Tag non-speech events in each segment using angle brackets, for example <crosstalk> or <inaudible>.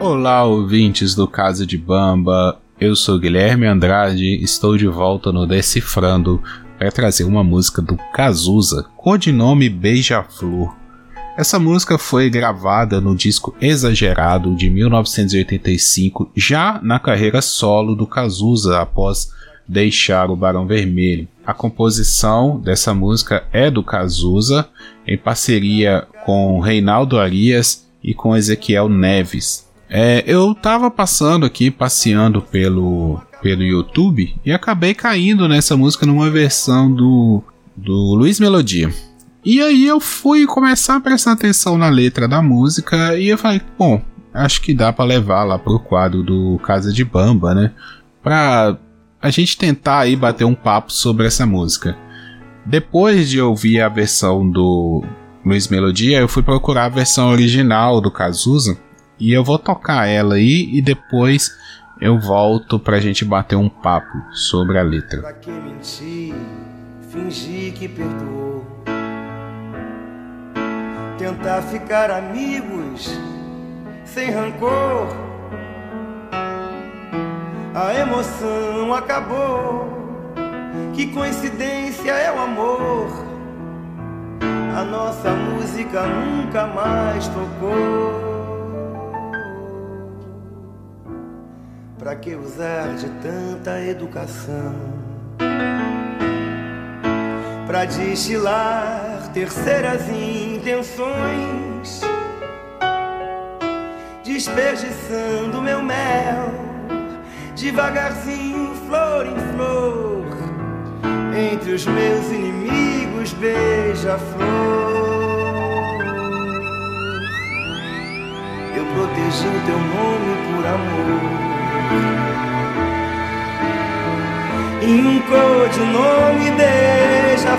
Olá, ouvintes do Casa de Bamba. Eu sou Guilherme Andrade, estou de volta no Decifrando para trazer uma música do Cazuza, codinome Beija-Flor. Essa música foi gravada no disco Exagerado de 1985, já na carreira solo do Cazuza após deixar o Barão Vermelho. A composição dessa música é do Cazuza, em parceria com Reinaldo Arias e com Ezequiel Neves. É, eu tava passando aqui, passeando pelo, pelo YouTube e acabei caindo nessa música numa versão do, do Luiz Melodia. E aí eu fui começar a prestar atenção na letra da música e eu falei, bom, acho que dá para levar lá pro quadro do Casa de Bamba, né? Pra a gente tentar aí bater um papo sobre essa música. Depois de ouvir a versão do Luiz Melodia, eu fui procurar a versão original do Cazuza e eu vou tocar ela aí e depois eu volto pra gente bater um papo sobre a letra. Pra que mentir, fingir que perdoou? Tentar ficar amigos sem rancor. A emoção acabou. Que coincidência é o amor. A nossa música nunca mais tocou. Pra que usar de tanta educação? Pra destilar terceiras intenções, desperdiçando meu mel, devagarzinho, flor em flor, entre os meus inimigos, beija-flor. Eu protegi o teu nome por amor. E um codinome beija-flor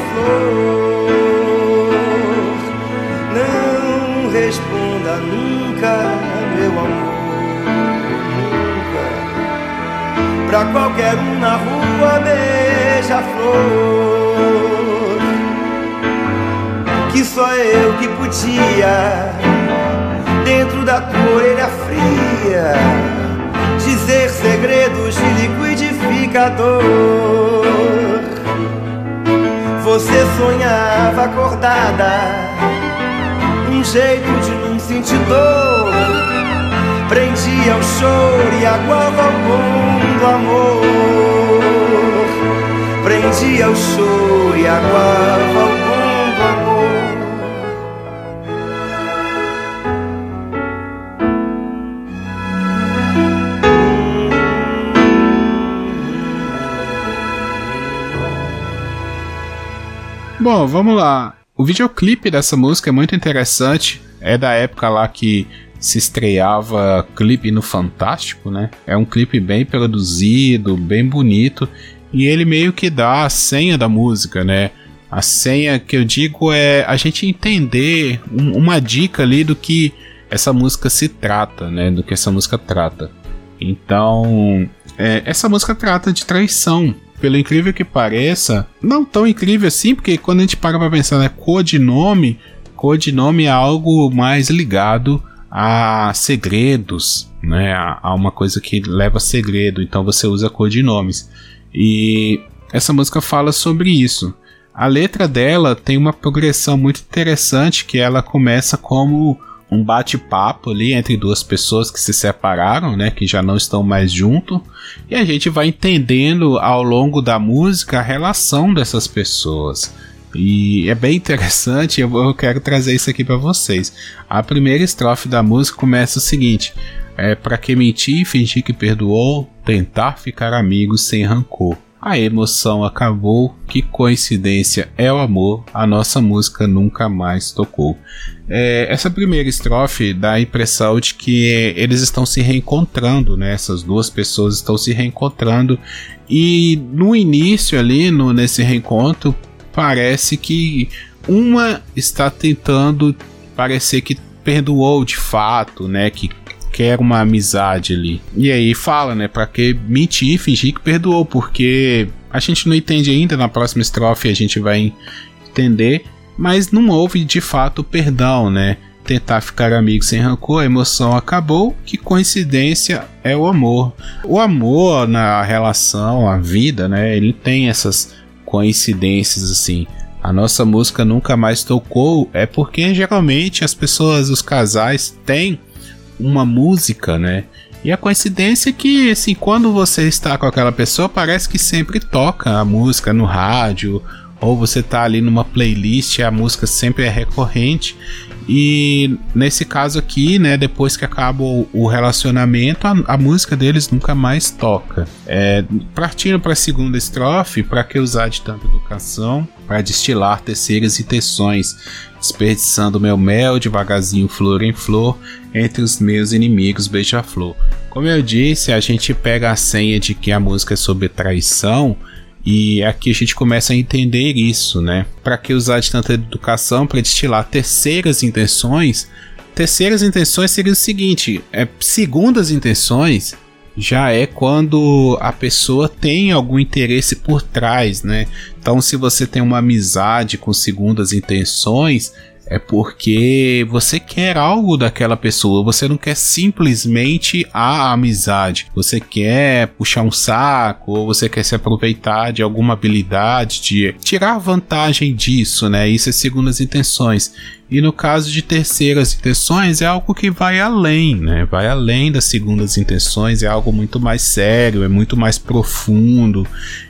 Não responda nunca, meu amor Nunca. Pra qualquer um na rua beija-flor Que só eu que podia Dentro da tua orelha fria dizer segredos de liquidificador. Você sonhava acordada, um jeito de não sentir dor. Prendia o choro e aguava o bom do amor. Prendia o choro e aguava o Bom, vamos lá. O videoclipe dessa música é muito interessante. É da época lá que se estreava clipe no Fantástico, né? É um clipe bem produzido, bem bonito. E ele meio que dá a senha da música, né? A senha que eu digo é a gente entender um, uma dica ali do que essa música se trata, né? Do que essa música trata. Então, é, essa música trata de traição pelo incrível que pareça, não tão incrível assim, porque quando a gente para pra pensar, né, codinome, codinome é algo mais ligado a segredos, né, a, a uma coisa que leva segredo, então você usa codinomes. E essa música fala sobre isso. A letra dela tem uma progressão muito interessante que ela começa como um bate-papo ali entre duas pessoas que se separaram, né, que já não estão mais junto, e a gente vai entendendo ao longo da música a relação dessas pessoas. E é bem interessante, eu, eu quero trazer isso aqui para vocês. A primeira estrofe da música começa o seguinte: é para que mentir, fingir que perdoou, tentar ficar amigos sem rancor. A emoção acabou, que coincidência é o amor, a nossa música nunca mais tocou. É, essa primeira estrofe dá a impressão de que eles estão se reencontrando, né? Essas duas pessoas estão se reencontrando e no início ali, no, nesse reencontro, parece que uma está tentando parecer que perdoou de fato, né? Que quer uma amizade ali. E aí fala, né, para que mentir e fingir que perdoou, porque a gente não entende ainda, na próxima estrofe a gente vai entender, mas não houve de fato perdão, né? tentar ficar amigo sem rancor, a emoção acabou. Que coincidência é o amor. O amor na relação, a vida, né? Ele tem essas coincidências assim. A nossa música nunca mais tocou é porque geralmente as pessoas, os casais têm uma música, né? E a coincidência é que, assim, quando você está com aquela pessoa, parece que sempre toca a música no rádio, ou você tá ali numa playlist, a música sempre é recorrente. E nesse caso aqui, né, depois que acaba o, relacionamento, a, a, música deles nunca mais toca. É, partindo para a segunda estrofe, para que usar de tanta educação? Para destilar terceiras intenções, desperdiçando meu mel devagarzinho, flor em flor, entre os meus inimigos beija-flor. Como eu disse, a gente pega a senha de que a música é sobre traição e aqui a gente começa a entender isso, né? Para que usar de tanta educação para destilar terceiras intenções? Terceiras intenções seria o seguinte: é segundas intenções já é quando a pessoa tem algum interesse por trás, né? Então, se você tem uma amizade com segundas intenções, é porque você quer algo daquela pessoa, você não quer simplesmente a amizade. Você quer puxar um saco, ou você quer se aproveitar de alguma habilidade, de tirar vantagem disso, né? Isso é segundo as intenções. E no caso de terceiras intenções, é algo que vai além, né? Vai além das segundas intenções, é algo muito mais sério, é muito mais profundo,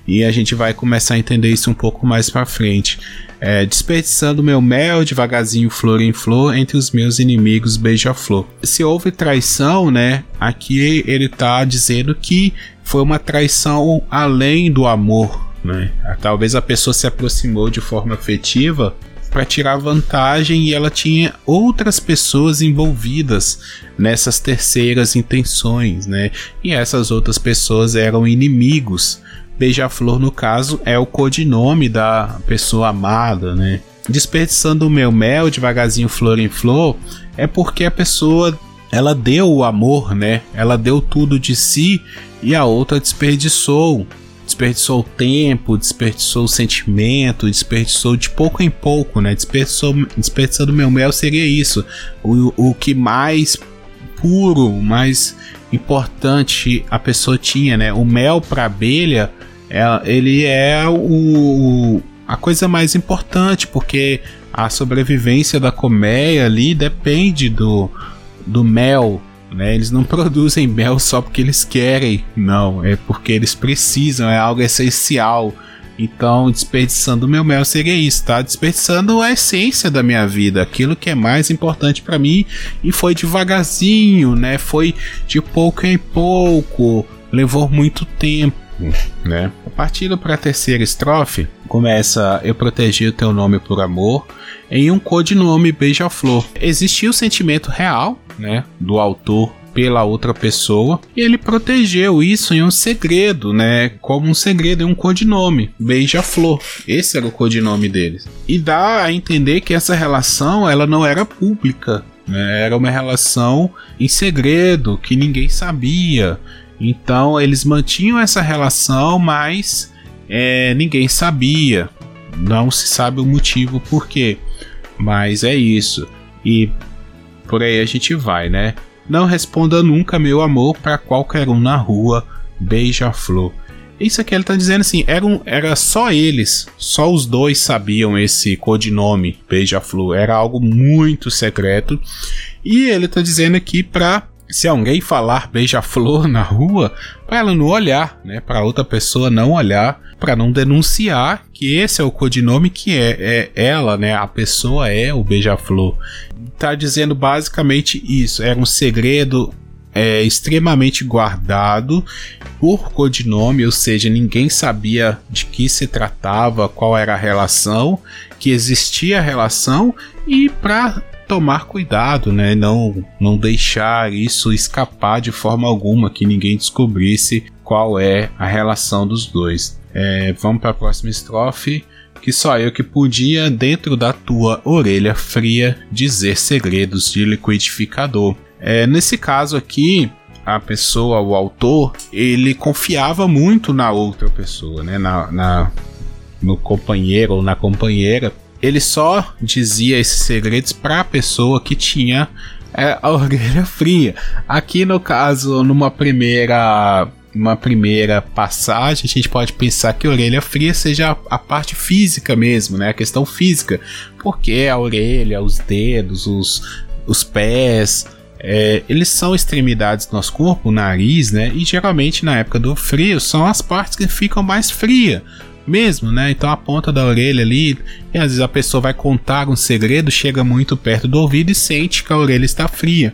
e a gente vai começar a entender isso um pouco mais para frente. É, desperdiçando meu mel devagarzinho, flor em flor, entre os meus inimigos beija-flor. Se houve traição, né? Aqui ele tá dizendo que foi uma traição além do amor, né? Talvez a pessoa se aproximou de forma afetiva para tirar vantagem e ela tinha outras pessoas envolvidas nessas terceiras intenções, né? E essas outras pessoas eram inimigos. Beija-flor, no caso, é o codinome da pessoa amada, né? Desperdiçando o meu mel devagarzinho, flor em flor, é porque a pessoa ela deu o amor, né? Ela deu tudo de si e a outra desperdiçou desperdiçou o tempo, desperdiçou o sentimento, desperdiçou de pouco em pouco, né? Desperdiçou, desperdiçando meu mel seria isso. O, o que mais puro, mais importante a pessoa tinha, né? O mel para abelha, é, ele é o, a coisa mais importante, porque a sobrevivência da colmeia ali depende do, do mel né? Eles não <laughs> produzem mel só porque eles querem, não, é porque eles precisam, é algo essencial. Então, desperdiçando meu mel seria isso, tá? Desperdiçando a essência da minha vida, aquilo que é mais importante para mim e foi devagarzinho, né? Foi de pouco em pouco, levou muito tempo, né? Partindo para a terceira estrofe, começa eu protegi o teu nome por amor em um codinome beija-flor. Existia o sentimento real né, do autor pela outra pessoa e ele protegeu isso em um segredo, né? Como um segredo, em um codinome, Beija-Flor. Esse era o codinome deles. E dá a entender que essa relação ela não era pública, né? Era uma relação em segredo que ninguém sabia. Então eles mantinham essa relação, mas é, ninguém sabia. Não se sabe o motivo por quê. Mas é isso. E por aí a gente vai, né? Não responda nunca, meu amor, para qualquer um na rua, beija-flor. Isso aqui ele tá dizendo assim, era, um, era só eles, só os dois sabiam esse codinome Beija-Flor, era algo muito secreto. E ele tá dizendo aqui pra se alguém falar beija-flor na rua, para ela não olhar, né? Para outra pessoa não olhar, para não denunciar que esse é o codinome que é, é ela, né? A pessoa é o beija-flor. Tá dizendo basicamente isso. Era um segredo é, extremamente guardado por codinome, ou seja, ninguém sabia de que se tratava, qual era a relação, que existia a relação e para tomar cuidado, né? Não, não deixar isso escapar de forma alguma, que ninguém descobrisse qual é a relação dos dois. É, vamos para a próxima estrofe. Que só eu que podia, dentro da tua orelha fria, dizer segredos de liquidificador. É, nesse caso aqui, a pessoa, o autor, ele confiava muito na outra pessoa, né? Na, na no companheiro ou na companheira ele só dizia esses segredos para a pessoa que tinha é, a orelha <laughs> fria. Aqui no caso, numa primeira uma primeira passagem, a gente pode pensar que a orelha fria seja a, a, parte física mesmo, né? A questão física. Porque a orelha, os dedos, os, os pés, é, eles são extremidades do nosso corpo, o nariz, né? E geralmente na época do frio são as partes que ficam mais frias mesmo, né? Então a ponta da orelha ali, e às vezes a pessoa vai contar um segredo, chega muito perto do ouvido e sente que a orelha está fria.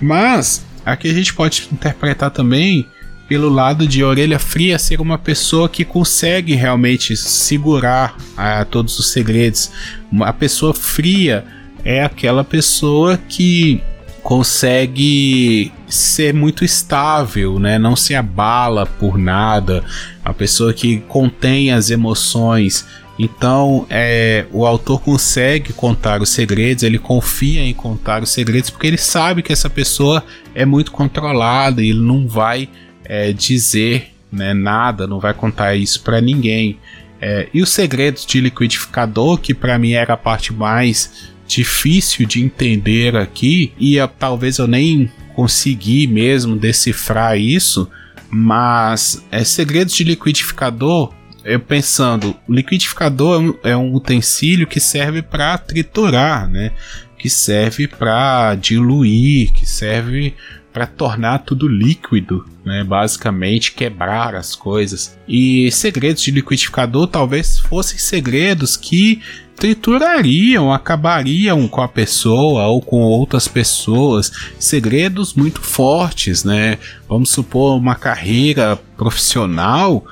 Mas aqui a gente pode interpretar também pelo lado de orelha fria ser uma pessoa que consegue realmente segurar ah, todos os segredos. A pessoa fria é aquela pessoa que consegue ser muito estável, né? Não se abala por nada. A pessoa que contém as emoções. Então, é, o autor consegue contar os segredos, ele confia em contar os segredos porque ele sabe que essa pessoa é muito controlada e ele não vai é, dizer né, nada, não vai contar isso para ninguém. É, e os segredos de liquidificador, que para mim era a parte mais difícil de entender aqui e talvez eu nem consegui mesmo decifrar isso, mas é segredos de liquidificador. Eu pensando, o liquidificador é um é utensílio que serve para triturar, né? Que serve para diluir, que serve para tornar tudo líquido, né? Basicamente quebrar as coisas. E segredos de liquidificador talvez fossem segredos que triturariam, acabariam com a pessoa ou com outras pessoas. Segredos muito fortes, né? Vamos supor uma carreira profissional.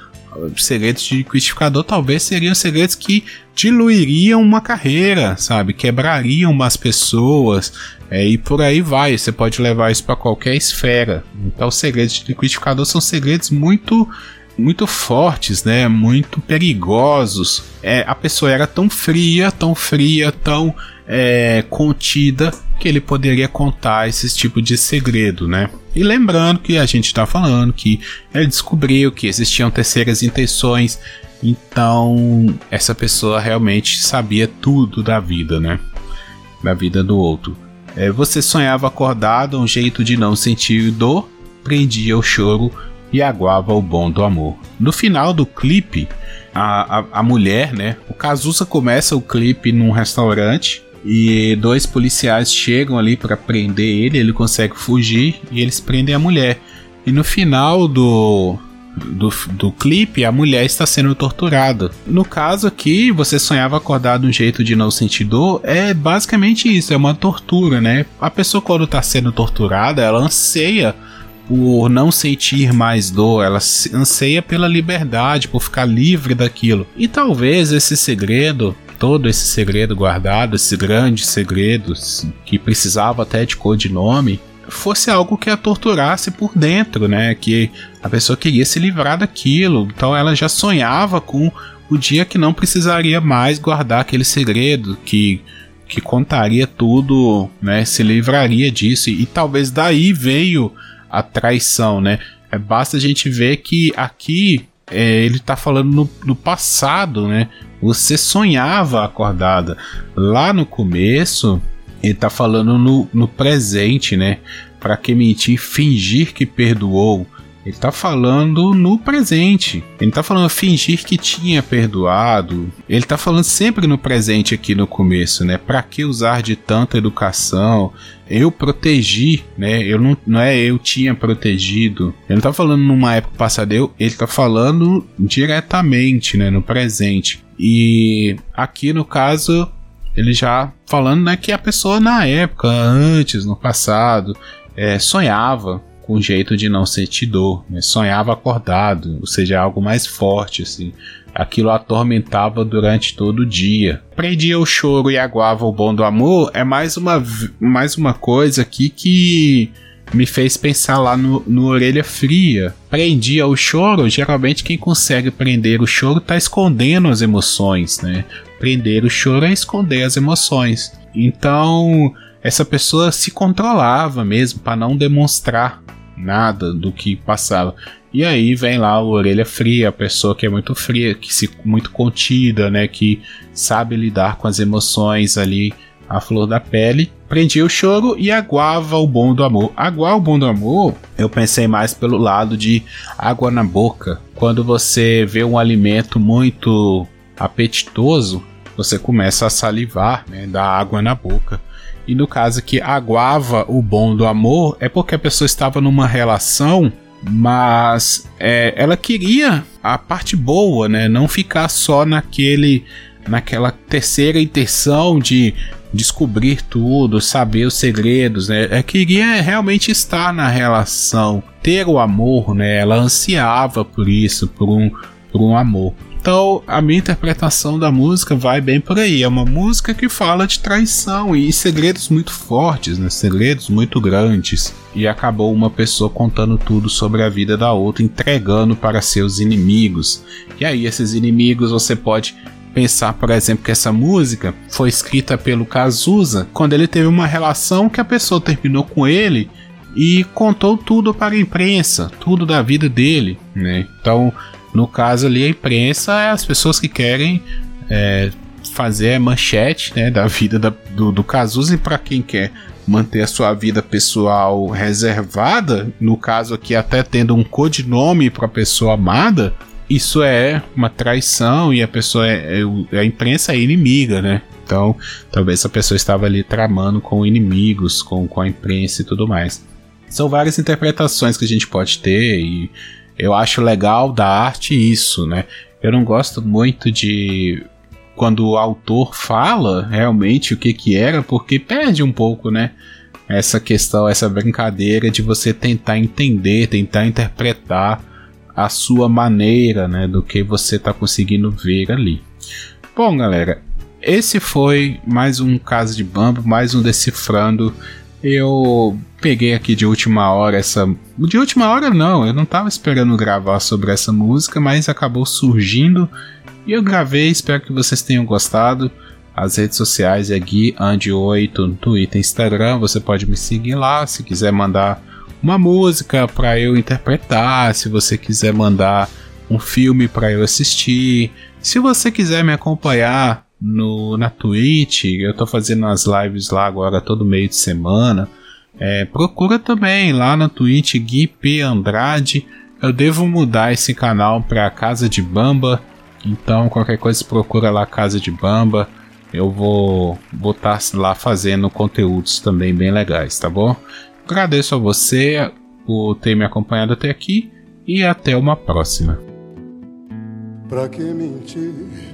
Segredos de liquidificador talvez seriam segredos que diluiriam uma carreira, sabe? Quebrariam umas pessoas é, e por aí vai. Você pode levar isso para qualquer esfera. Então, segredos de liquidificador são segredos muito muito fortes, né? Muito perigosos. É, a pessoa era tão fria, tão fria, tão é, contida que ele poderia contar esse tipo de segredo, né? E lembrando que a gente está falando que ele descobriu que existiam terceiras intenções, então essa pessoa realmente sabia tudo da vida, né? Da vida do outro. É, você sonhava acordado, um jeito de não sentir dor, prendia o choro e aguava o bom do amor. No final do clipe, a, a, a mulher, né? O Cazuza começa o clipe num restaurante e dois policiais chegam ali para prender ele, ele consegue fugir e eles prendem a mulher. E no final do, do, do clipe, a mulher está sendo torturada. No caso aqui, você sonhava acordar de um jeito de não sentir dor, é basicamente isso, é uma tortura, né? A pessoa quando está sendo torturada, ela anseia por não sentir mais dor, ela anseia pela liberdade, por ficar livre daquilo. E talvez esse segredo, todo esse segredo guardado, esse grande segredo que precisava até de codinome, fosse algo que a torturasse por dentro, né? Que a pessoa queria se livrar daquilo. Então ela já sonhava com o dia que não precisaria mais guardar aquele segredo, que que contaria tudo, né? Se livraria disso e, e talvez daí veio a traição, né? É, basta a gente ver que aqui é, ele está falando no, no, passado, né? Você sonhava acordada. Lá no começo, ele está falando no, no presente, né? Para que mentir, fingir que perdoou. Ele tá falando no presente. Ele tá falando fingir que tinha perdoado. Ele tá falando sempre no presente aqui no começo, né? Para que usar de tanta educação? Eu protegi, né? Eu não, não é eu tinha protegido. Ele não tá falando numa época passada, eu, ele tá falando diretamente, né? No presente. E aqui no caso, ele já falando, né? Que a pessoa na época, antes, no passado, é, sonhava com jeito de não sentir dor, né? sonhava acordado, ou seja, algo mais forte, assim. Aquilo atormentava durante todo o dia. Prendia o choro e aguava o bom do amor é mais uma, mais uma coisa aqui que me fez pensar lá no, no Orelha Fria. Prendia o choro, geralmente quem consegue prender o choro está escondendo as emoções, né? Prender o choro é esconder as emoções. Então, essa pessoa se controlava mesmo para não demonstrar nada do que passava. E aí vem lá o orelha fria, a pessoa que é muito fria, que se muito contida, né, que sabe lidar com as emoções ali a flor da pele, prendia o choro e aguava o bom do amor. Aguar o bom do amor, eu pensei mais pelo lado de água na boca. Quando você vê um alimento muito apetitoso, você começa a salivar, né, dá água na boca. E no caso que aguava o bom do amor, é porque a pessoa estava numa relação, mas é, ela queria a parte boa, né? Não ficar só naquele, naquela terceira intenção de descobrir tudo, saber os segredos, né? Ela queria realmente estar na relação, ter o amor, né? Ela ansiava por isso, por um, por um amor. Então, a minha interpretação da música vai bem por aí. É uma música que fala de traição e segredos muito fortes, né? Segredos muito grandes. E acabou uma pessoa contando tudo sobre a vida da outra, entregando para seus inimigos. E aí, esses inimigos você pode pensar, por exemplo, que essa música foi escrita pelo Cazuza quando ele teve uma relação que a pessoa terminou com ele e contou tudo para a imprensa, tudo da vida dele, né? Então, no caso ali, a imprensa é as pessoas que querem é, fazer manchete né, da vida da, do, do Cazuza e para quem quer manter a sua vida pessoal reservada, no caso aqui até tendo um codinome para a pessoa amada, isso é uma traição e a pessoa é, é, a imprensa é inimiga, né? Então, talvez a pessoa estava ali tramando com inimigos, com, com a imprensa e tudo mais. São várias interpretações que a gente pode ter e eu acho legal da arte isso, né? Eu não gosto muito de quando o autor fala realmente o que que era, porque perde um pouco, né? Essa questão, essa brincadeira de você tentar entender, tentar interpretar a sua maneira, né, do que você está conseguindo ver ali. Bom, galera, esse foi mais um caso de bambu, mais um decifrando eu peguei aqui de última hora essa. De última hora não, eu não estava esperando gravar sobre essa música, mas acabou surgindo e eu gravei. Espero que vocês tenham gostado. As redes sociais é Gui Andy8 no Twitter e Instagram. Você pode me seguir lá se quiser mandar uma música para eu interpretar, se você quiser mandar um filme para eu assistir. Se você quiser me acompanhar no, na Twitch. Eu tô fazendo as lives lá agora todo meio de semana. É, procura também lá na Twitch Gui P Andrade. Eu devo mudar esse canal para Casa de Bamba. Então qualquer coisa procura lá Casa de Bamba. Eu vou botar lá fazendo conteúdos também bem legais, tá bom? Agradeço a você por ter me acompanhado até aqui e até uma próxima. Pra que mentir?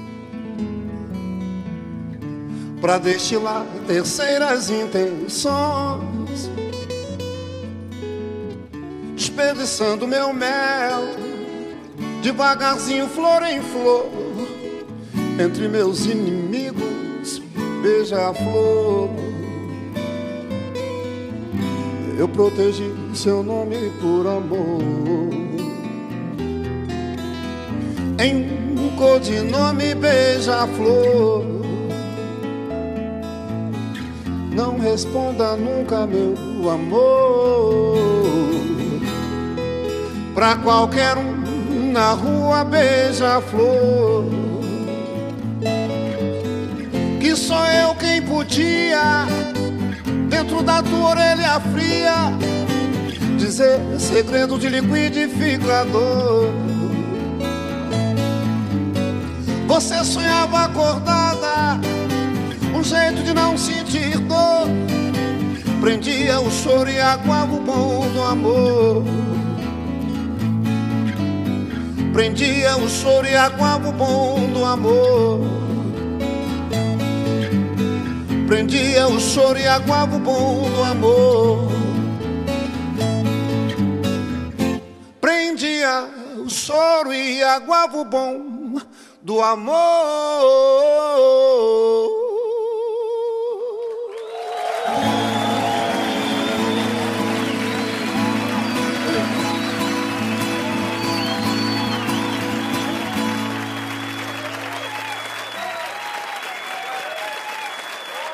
Para destilar terceiras intenções, desperdiçando meu mel, devagarzinho, flor em flor, entre meus inimigos, beija-flor. Eu protegi seu nome por amor. Em um codinome beija-flor não responda nunca, meu amor. Pra qualquer um na rua beija-flor. Que sou eu quem podia, dentro da tua orelha fria, dizer segredo de liquidificador. Você sonhava acordada um jeito de não sentir dor. Prendia o choro e aguava o bom do amor. Prendia o choro e aguava o bom do amor. Prendia o choro e aguava o bom do amor. prendia o choro e aguava o bom do amor.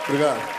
Obrigado.